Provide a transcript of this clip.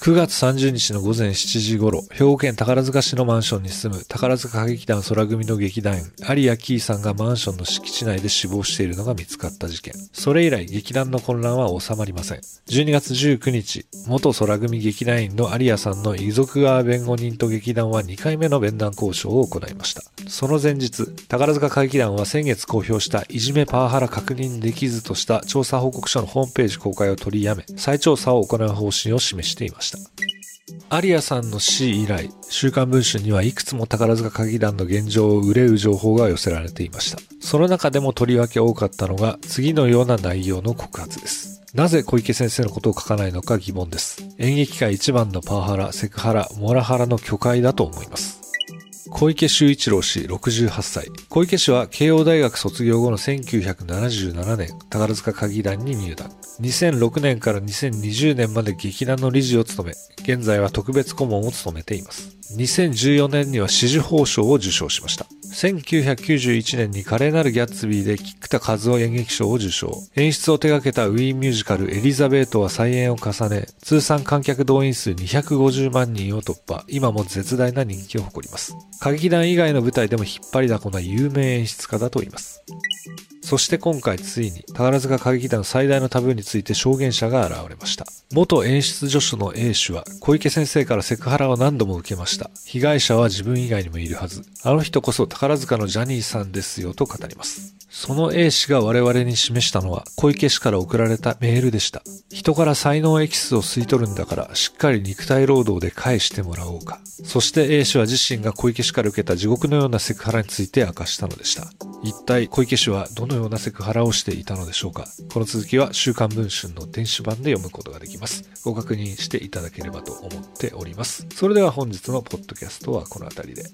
9月30日の午前7時頃、兵庫県宝塚市のマンションに住む宝塚歌劇団空組の劇団員、有谷キーさんがマンションの敷地内で死亡しているのが見つかった事件。それ以来、劇団の混乱は収まりません。12月19日、元空組劇団員の有谷さんの遺族側弁護人と劇団は2回目の弁談交渉を行いました。その前日、宝塚歌劇団は先月公表したいじめパワハラ確認できずとした調査報告書のホームページ公開を取りやめ、再調査を行う方針を示していました。した。アリアさんの死以来、週刊文春にはいくつも宝塚歌劇団の現状を憂う情報が寄せられていました。その中でもとりわけ多かったのが、次のような内容の告発です。なぜ小池先生のことを書かないのか疑問です。演劇界一番のパワハラ、セクハラ、モラハラの巨解だと思います。小池修一郎氏68歳。小池氏は慶応大学卒業後の1977年、宝塚歌劇団に入団。2006年から2020年まで劇団の理事を務め、現在は特別顧問を務めています。2014年には紫綬褒章を受章しました。1991年に華麗なるギャッツビーで菊田和夫演劇賞を受賞。演出を手掛けたウィーンミュージカルエリザベートは再演を重ね、通算観客動員数250万人を突破。今も絶大な人気を誇ります。歌劇団以外の舞台でも引っ張りだこな有名演出家だと言います。そして今回ついに宝塚歌劇団最大のタブーについて証言者が現れました。元演出助手の A 氏は小池先生からセクハラを何度も受けました。被害者は自分以外にもいるはず。あの人こそ宝塚のジャニーさんですよと語ります。その A 氏が我々に示したのは小池氏から送られたメールでした。人から才能エキスを吸い取るんだからしっかり肉体労働で返してもらおうか。そして A 氏は自身が小池氏から受けた地獄のようなセクハラについて明かしたのでした。一体小池氏はどのようなセクハラをしていたのでしょうか？この続きは週刊文春の電子版で読むことができます。ご確認していただければと思っております。それでは本日のポッドキャストはこの辺りで。